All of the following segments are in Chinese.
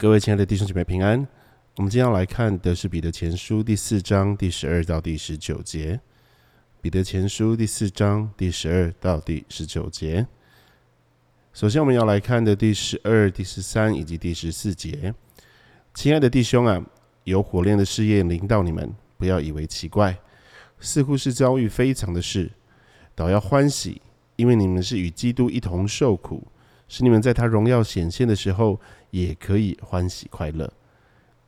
各位亲爱的弟兄姐妹平安。我们今天要来看的是彼得前书第四章第十二到第十九节。彼得前书第四章第十二到第十九节。首先，我们要来看的第十二、第十三以及第十四节。亲爱的弟兄啊，有火炼的试验临到你们，不要以为奇怪，似乎是遭遇非常的事，倒要欢喜，因为你们是与基督一同受苦。使你们在他荣耀显现的时候，也可以欢喜快乐。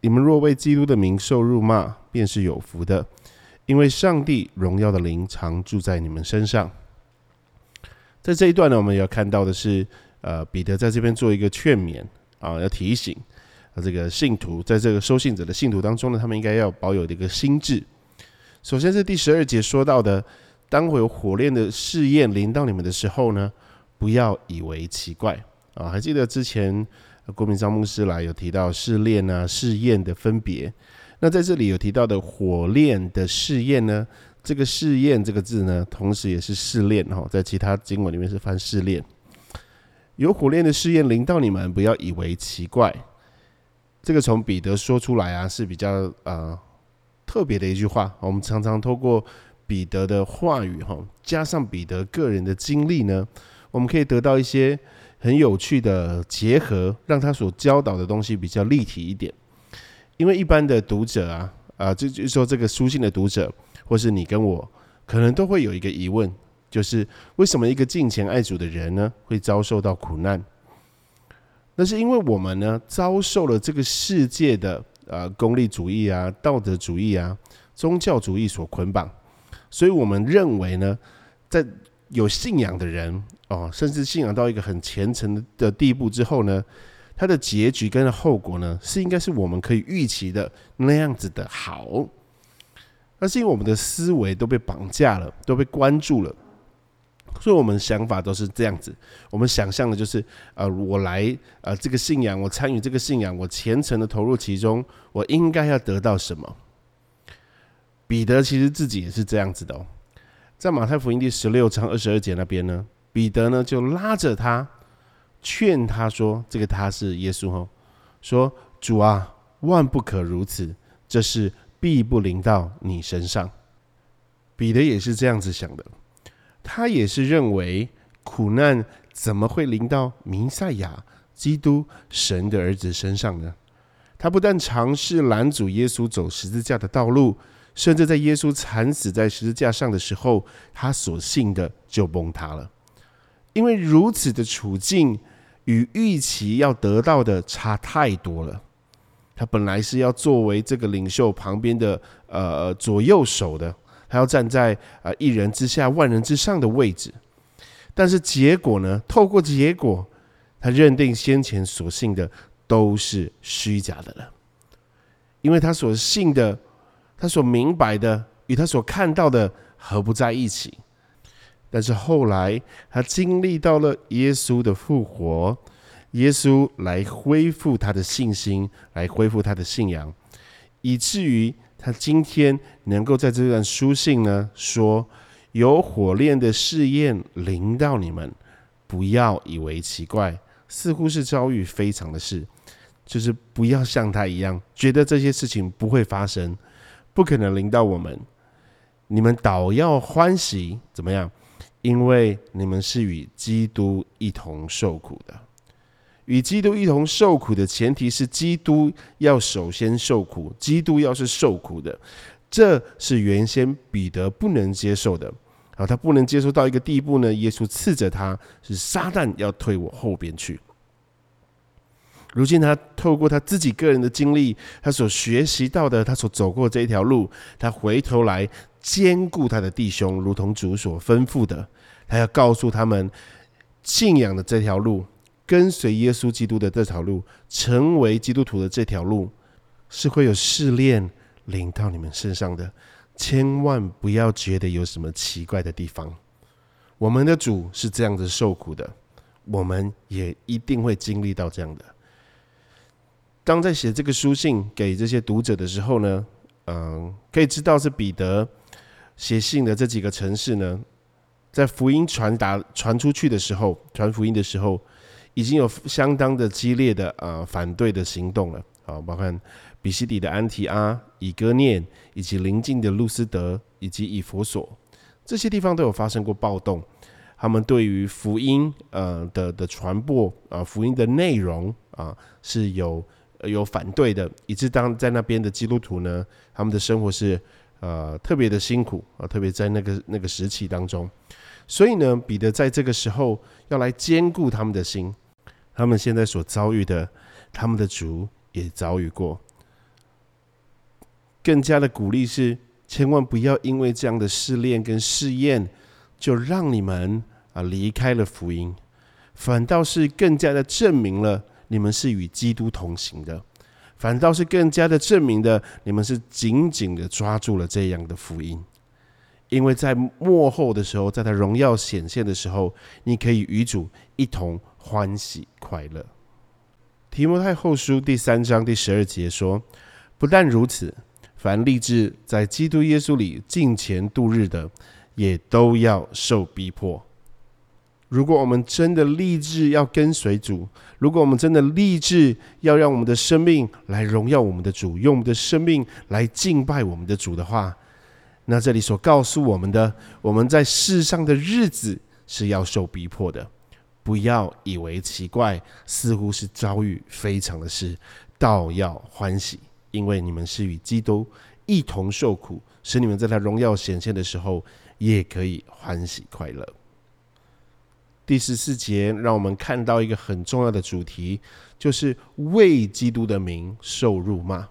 你们若为基督的名受辱骂，便是有福的，因为上帝荣耀的灵常住在你们身上。在这一段呢，我们要看到的是，呃，彼得在这边做一个劝勉啊，要提醒啊，这个信徒在这个收信者的信徒当中呢，他们应该要保有的一个心智。首先是第十二节说到的，当会有火炼的试验临到你们的时候呢。不要以为奇怪啊！还记得之前郭明章牧师来有提到试炼啊、试验的分别。那在这里有提到的火炼的试验呢？这个试验这个字呢，同时也是试炼哈，在其他经文里面是翻试炼。有火炼的试验临到你们，不要以为奇怪。这个从彼得说出来啊，是比较呃特别的一句话。我们常常透过彼得的话语哈，加上彼得个人的经历呢。我们可以得到一些很有趣的结合，让他所教导的东西比较立体一点。因为一般的读者啊，啊，就就说这个书信的读者，或是你跟我，可能都会有一个疑问，就是为什么一个敬虔爱主的人呢，会遭受到苦难？那是因为我们呢，遭受了这个世界的啊功利主义啊、道德主义啊、宗教主义所捆绑，所以我们认为呢，在有信仰的人。哦，甚至信仰到一个很虔诚的地步之后呢，他的结局跟后果呢，是应该是我们可以预期的那样子的好。那是因为我们的思维都被绑架了，都被关注了，所以我们想法都是这样子。我们想象的就是，呃，我来呃这个信仰，我参与这个信仰，我虔诚的投入其中，我应该要得到什么？彼得其实自己也是这样子的哦，在马太福音第十六章二十二节那边呢。彼得呢，就拉着他，劝他说：“这个他是耶稣哦，说主啊，万不可如此，这事必不临到你身上。”彼得也是这样子想的，他也是认为苦难怎么会临到弥赛亚、基督、神的儿子身上呢？他不但尝试拦阻耶稣走十字架的道路，甚至在耶稣惨死在十字架上的时候，他所信的就崩塌了。因为如此的处境与预期要得到的差太多了，他本来是要作为这个领袖旁边的呃左右手的，他要站在啊一人之下万人之上的位置，但是结果呢？透过结果，他认定先前所信的都是虚假的了，因为他所信的，他所明白的与他所看到的合不在一起。但是后来，他经历到了耶稣的复活，耶稣来恢复他的信心，来恢复他的信仰，以至于他今天能够在这段书信呢说：“有火炼的试验临到你们，不要以为奇怪，似乎是遭遇非常的事，就是不要像他一样，觉得这些事情不会发生，不可能临到我们。你们倒要欢喜，怎么样？”因为你们是与基督一同受苦的，与基督一同受苦的前提是基督要首先受苦，基督要是受苦的，这是原先彼得不能接受的。啊，他不能接受到一个地步呢？耶稣斥责他是撒旦要退我后边去。如今他透过他自己个人的经历，他所学习到的，他所走过这一条路，他回头来。兼顾他的弟兄，如同主所吩咐的，他要告诉他们，信仰的这条路，跟随耶稣基督的这条路，成为基督徒的这条路，是会有试炼临到你们身上的。千万不要觉得有什么奇怪的地方。我们的主是这样子受苦的，我们也一定会经历到这样的。当在写这个书信给这些读者的时候呢，嗯，可以知道是彼得。写信的这几个城市呢，在福音传达传出去的时候，传福音的时候，已经有相当的激烈的呃反对的行动了啊，包括比西底的安提阿、以哥念，以及邻近的路斯德以及以佛所，这些地方都有发生过暴动。他们对于福音呃的的传播啊，福音的内容啊是有有反对的，以致当在那边的基督徒呢，他们的生活是呃特别的辛苦啊，特别在那个那个时期当中。所以呢，彼得在这个时候要来兼顾他们的心，他们现在所遭遇的，他们的主也遭遇过。更加的鼓励是，千万不要因为这样的试炼跟试验，就让你们啊离开了福音，反倒是更加的证明了你们是与基督同行的，反倒是更加的证明的你们是紧紧的抓住了这样的福音，因为在幕后的时候，在他荣耀显现的时候，你可以与主一同欢喜快乐。提摩太后书第三章第十二节说：“不但如此。”凡立志在基督耶稣里敬虔度日的，也都要受逼迫。如果我们真的立志要跟随主，如果我们真的立志要让我们的生命来荣耀我们的主，用我们的生命来敬拜我们的主的话，那这里所告诉我们的，我们在世上的日子是要受逼迫的。不要以为奇怪，似乎是遭遇非常的事，倒要欢喜。因为你们是与基督一同受苦，使你们在他荣耀显现的时候，也可以欢喜快乐。第十四节让我们看到一个很重要的主题，就是为基督的名受辱骂。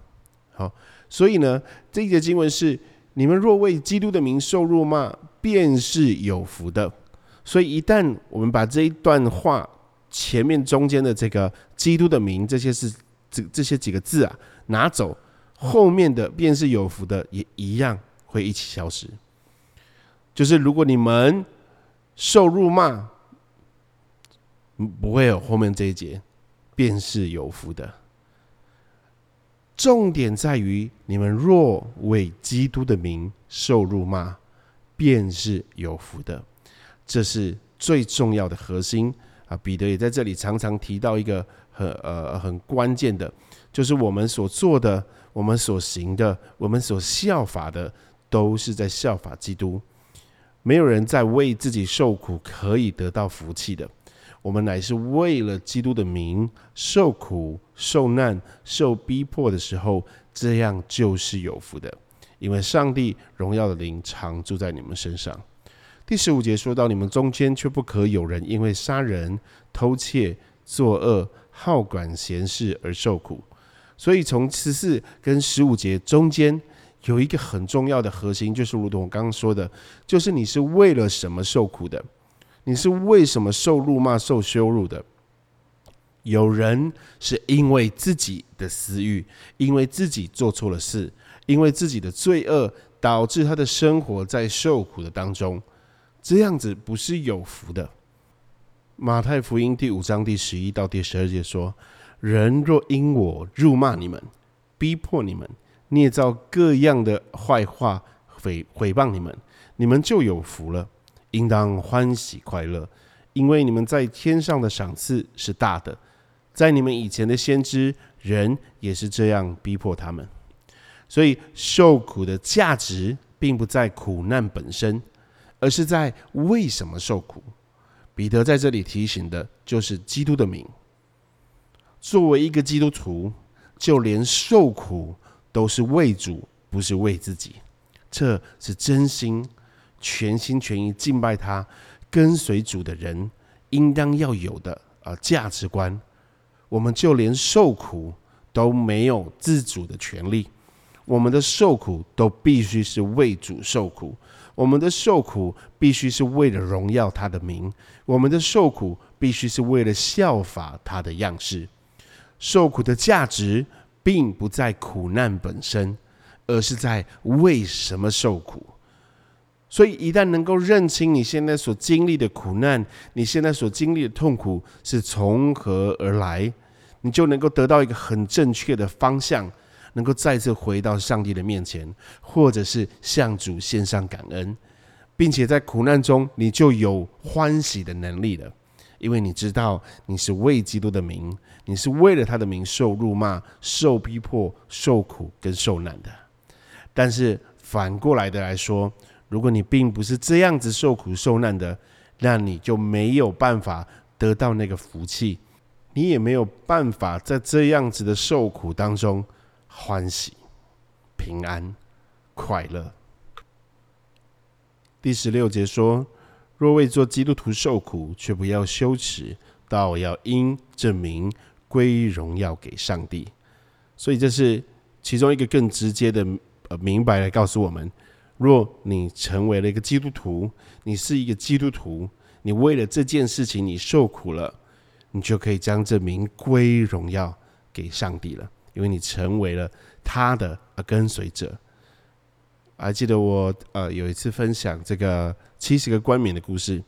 好，所以呢，这一节经文是：你们若为基督的名受辱骂，便是有福的。所以，一旦我们把这一段话前面中间的这个基督的名这些是这这些几个字啊。拿走后面的便是有福的，也一样会一起消失。就是如果你们受辱骂，不会有后面这一节，便是有福的。重点在于你们若为基督的名受辱骂，便是有福的。这是最重要的核心啊！彼得也在这里常常提到一个很呃很关键的。就是我们所做的，我们所行的，我们所效法的，都是在效法基督。没有人在为自己受苦可以得到福气的。我们乃是为了基督的名受苦、受难、受逼迫的时候，这样就是有福的。因为上帝荣耀的灵常住在你们身上。第十五节说到：你们中间却不可有人因为杀人、偷窃、作恶、好管闲事而受苦。所以，从十四跟十五节中间有一个很重要的核心，就是如同我刚刚说的，就是你是为了什么受苦的？你是为什么受辱骂、受羞辱的？有人是因为自己的私欲，因为自己做错了事，因为自己的罪恶，导致他的生活在受苦的当中，这样子不是有福的。马太福音第五章第十一到第十二节说。人若因我辱骂你们、逼迫你们、捏造各样的坏话、诽诽谤你们，你们就有福了，应当欢喜快乐，因为你们在天上的赏赐是大的。在你们以前的先知，人也是这样逼迫他们。所以受苦的价值，并不在苦难本身，而是在为什么受苦。彼得在这里提醒的，就是基督的名。作为一个基督徒，就连受苦都是为主，不是为自己。这是真心、全心全意敬拜他、跟随主的人应当要有的啊价值观。我们就连受苦都没有自主的权利，我们的受苦都必须是为主受苦，我们的受苦必须是为了荣耀他的名，我们的受苦必须是为了效法他的样式。受苦的价值并不在苦难本身，而是在为什么受苦。所以，一旦能够认清你现在所经历的苦难，你现在所经历的痛苦是从何而来，你就能够得到一个很正确的方向，能够再次回到上帝的面前，或者是向主献上感恩，并且在苦难中，你就有欢喜的能力了。因为你知道你是为基督的名，你是为了他的名受辱骂、受逼迫、受苦跟受难的。但是反过来的来说，如果你并不是这样子受苦受难的，那你就没有办法得到那个福气，你也没有办法在这样子的受苦当中欢喜、平安、快乐。第十六节说。若为做基督徒受苦，却不要羞耻，倒要因证明归荣耀给上帝。所以这是其中一个更直接的呃明白来告诉我们：若你成为了一个基督徒，你是一个基督徒，你为了这件事情你受苦了，你就可以将这名归荣耀给上帝了，因为你成为了他的跟随者。还记得我呃有一次分享这个七十个冠冕的故事，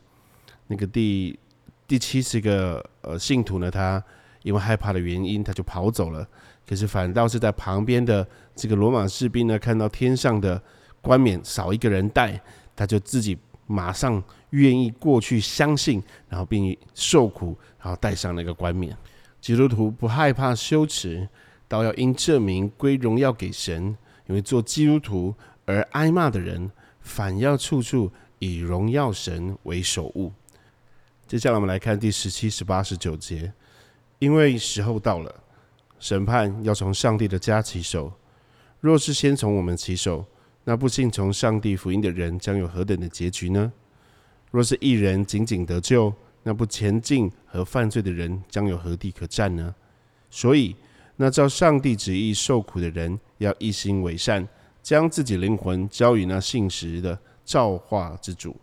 那个第第七十个呃信徒呢，他因为害怕的原因，他就跑走了。可是反倒是在旁边的这个罗马士兵呢，看到天上的冠冕少一个人戴，他就自己马上愿意过去相信，然后并受苦，然后戴上那个冠冕。基督徒不害怕羞耻，倒要因证明归荣耀给神，因为做基督徒。而挨骂的人，反要处处以荣耀神为首务。接下来我们来看第十七、十八、十九节，因为时候到了，审判要从上帝的家起手。若是先从我们起手，那不信从上帝福音的人将有何等的结局呢？若是一人仅仅得救，那不前进和犯罪的人将有何地可站呢？所以，那照上帝旨意受苦的人，要一心为善。将自己灵魂交与那信实的造化之主。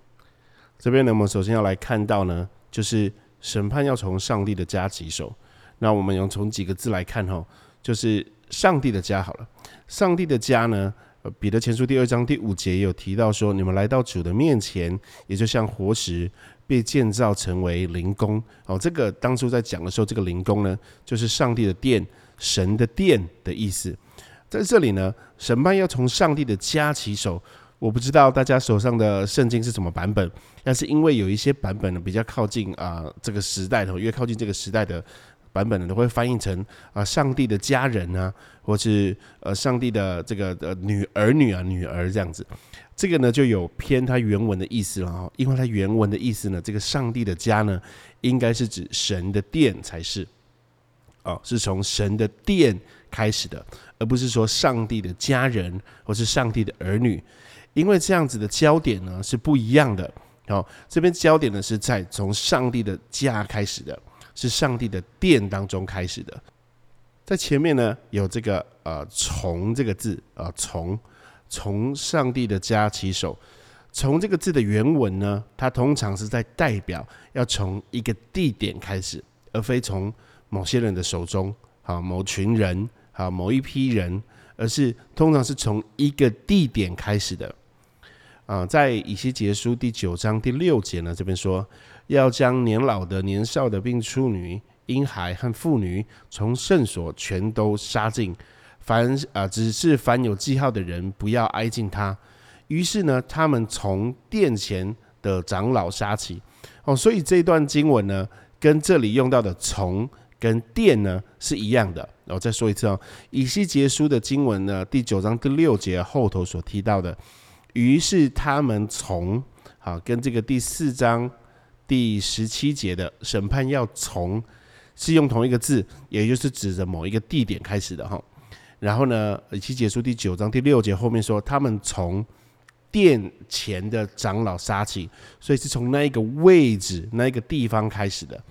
这边呢，我们首先要来看到呢，就是审判要从上帝的家起手。那我们用从几个字来看哈，就是上帝的家好了。上帝的家呢，彼得前书第二章第五节有提到说，你们来到主的面前，也就像活石被建造成为灵宫。哦，这个当初在讲的时候，这个灵宫呢，就是上帝的殿、神的殿的意思。在这里呢，审判要从上帝的家起手。我不知道大家手上的圣经是什么版本，但是因为有一些版本呢比较靠近啊这个时代的，越靠近这个时代的版本呢，都会翻译成啊上帝的家人啊，或是呃上帝的这个呃女儿女啊女儿这样子。这个呢就有偏它原文的意思了哈，因为它原文的意思呢，这个上帝的家呢，应该是指神的殿才是。哦，是从神的殿开始的，而不是说上帝的家人或是上帝的儿女，因为这样子的焦点呢是不一样的。好，这边焦点呢是在从上帝的家开始的，是上帝的殿当中开始的。在前面呢有这个呃从这个字啊从从上帝的家起手，从这个字的原文呢，它通常是在代表要从一个地点开始，而非从。某些人的手中，好某群人，好某一批人，而是通常是从一个地点开始的。啊，在以西结书第九章第六节呢，这边说要将年老的、年少的，并处女、婴孩和妇女，从圣所全都杀尽。凡啊，只是凡有记号的人，不要挨近他。于是呢，他们从殿前的长老杀起。哦，所以这段经文呢，跟这里用到的从。跟殿呢是一样的，然后再说一次哦，以西结书的经文呢，第九章第六节后头所提到的，于是他们从好跟这个第四章第十七节的审判要从是用同一个字，也就是指着某一个地点开始的哈。然后呢，以西结束第九章第六节后面说，他们从殿前的长老杀起，所以是从那一个位置、那一个地方开始的。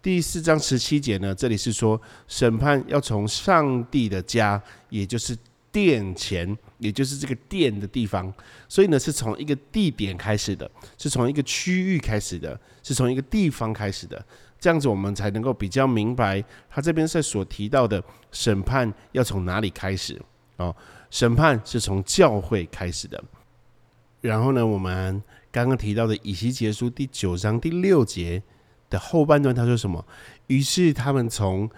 第四章十七节呢，这里是说审判要从上帝的家，也就是殿前，也就是这个殿的地方，所以呢是从一个地点开始的，是从一个区域开始的，是从一个地方开始的，这样子我们才能够比较明白他这边在所提到的审判要从哪里开始哦，审判是从教会开始的，然后呢，我们刚刚提到的以西结书第九章第六节。的后半段他说什么？于是他们从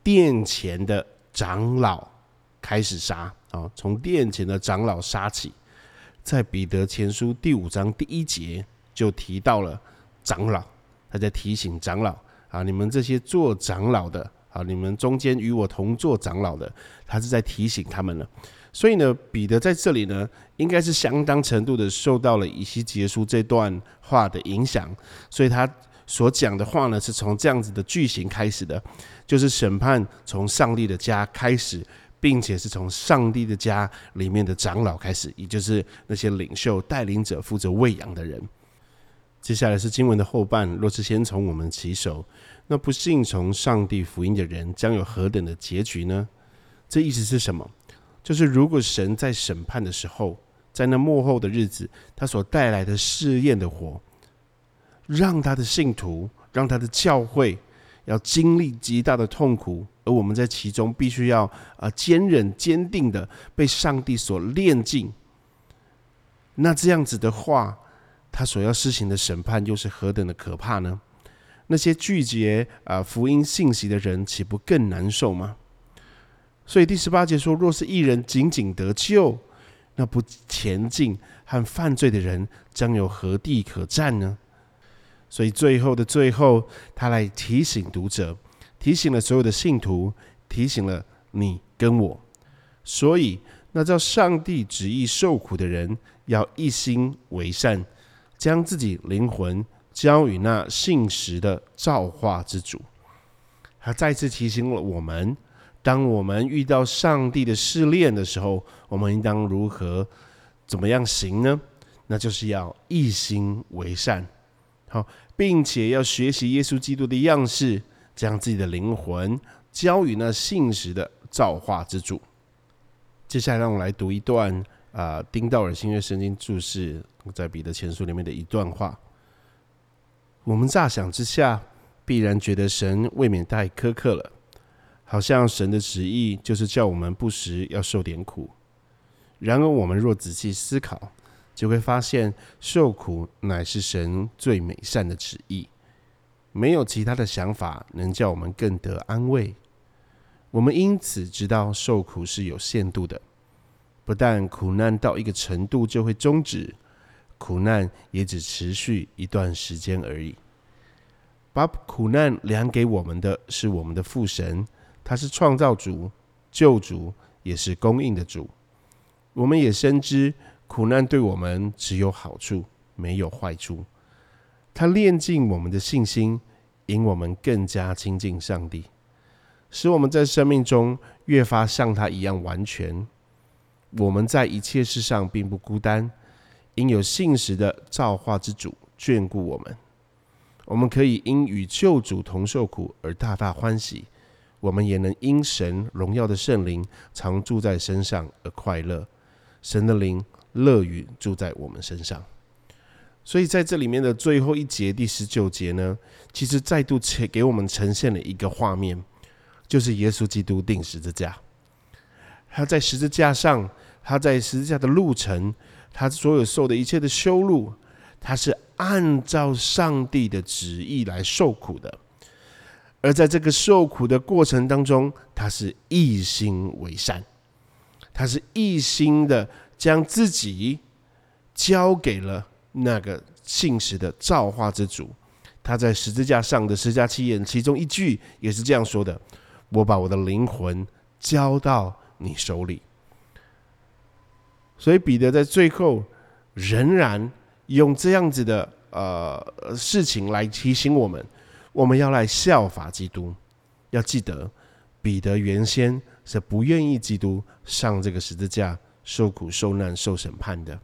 殿前的长老开始杀啊，从殿前的长老杀起。在彼得前书第五章第一节就提到了长老他在提醒长老啊，你们这些做长老的啊，你们中间与我同做长老的，他是在提醒他们了。所以呢，彼得在这里呢，应该是相当程度的受到了以西结书这段话的影响，所以他所讲的话呢，是从这样子的句型开始的，就是审判从上帝的家开始，并且是从上帝的家里面的长老开始，也就是那些领袖、带领者、负责喂养的人。接下来是经文的后半，若是先从我们起手，那不信从上帝福音的人将有何等的结局呢？这意思是什么？就是如果神在审判的时候，在那幕后的日子，他所带来的试验的火，让他的信徒，让他的教会要经历极大的痛苦，而我们在其中必须要啊坚忍坚定的被上帝所炼尽。那这样子的话，他所要施行的审判又是何等的可怕呢？那些拒绝啊福音信息的人，岂不更难受吗？所以第十八节说：“若是一人仅仅得救，那不前进和犯罪的人将有何地可战呢？”所以最后的最后，他来提醒读者，提醒了所有的信徒，提醒了你跟我。所以，那叫上帝旨意受苦的人，要一心为善，将自己灵魂交与那信实的造化之主。他再次提醒了我们。当我们遇到上帝的试炼的时候，我们应当如何、怎么样行呢？那就是要一心为善，好，并且要学习耶稣基督的样式，将自己的灵魂交予那信实的造化之主。接下来，让我来读一段啊，丁道尔新约圣经注释在彼得前书里面的一段话。我们乍想之下，必然觉得神未免太苛刻了。好像神的旨意就是叫我们不时要受点苦，然而我们若仔细思考，就会发现受苦乃是神最美善的旨意，没有其他的想法能叫我们更得安慰。我们因此知道受苦是有限度的，不但苦难到一个程度就会终止，苦难也只持续一段时间而已。把苦难量给我们的是我们的父神。他是创造主、救主，也是供应的主。我们也深知苦难对我们只有好处，没有坏处。他炼尽我们的信心，引我们更加亲近上帝，使我们在生命中越发像他一样完全。我们在一切事上并不孤单，因有信实的造化之主眷顾我们。我们可以因与救主同受苦而大大欢喜。我们也能因神荣耀的圣灵常住在身上而快乐，神的灵乐于住在我们身上。所以在这里面的最后一节第十九节呢，其实再度呈给我们呈现了一个画面，就是耶稣基督定十字架。他在十字架上，他在十字架的路程，他所有受的一切的羞辱，他是按照上帝的旨意来受苦的。而在这个受苦的过程当中，他是一心为善，他是一心的将自己交给了那个信实的造化之主。他在十字架上的十架七言其中一句也是这样说的：“我把我的灵魂交到你手里。”所以彼得在最后仍然用这样子的呃事情来提醒我们。我们要来效法基督，要记得彼得原先是不愿意基督上这个十字架受苦受难受审判的，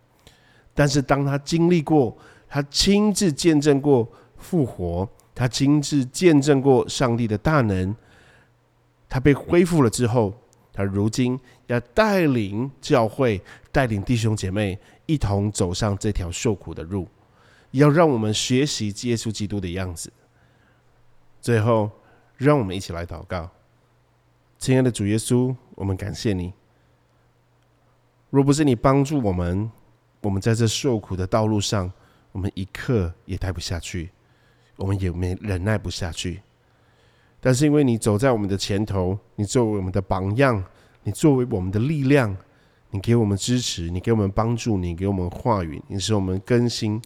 但是当他经历过，他亲自见证过复活，他亲自见证过上帝的大能，他被恢复了之后，他如今要带领教会，带领弟兄姐妹一同走上这条受苦的路，要让我们学习耶稣基督的样子。最后，让我们一起来祷告，亲爱的主耶稣，我们感谢你。若不是你帮助我们，我们在这受苦的道路上，我们一刻也待不下去，我们也没忍耐不下去。但是因为你走在我们的前头，你作为我们的榜样，你作为我们的力量，你给我们支持，你给我们帮助，你给我们话语，你使我们更新，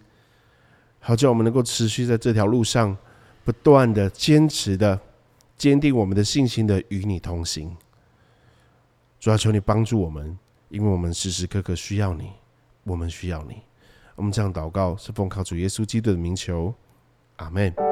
好叫我们能够持续在这条路上。不断的坚持的坚定我们的信心的与你同行。主要求你帮助我们，因为我们时时刻刻需要你，我们需要你。我们这样祷告，是奉靠主耶稣基督的名求，阿门。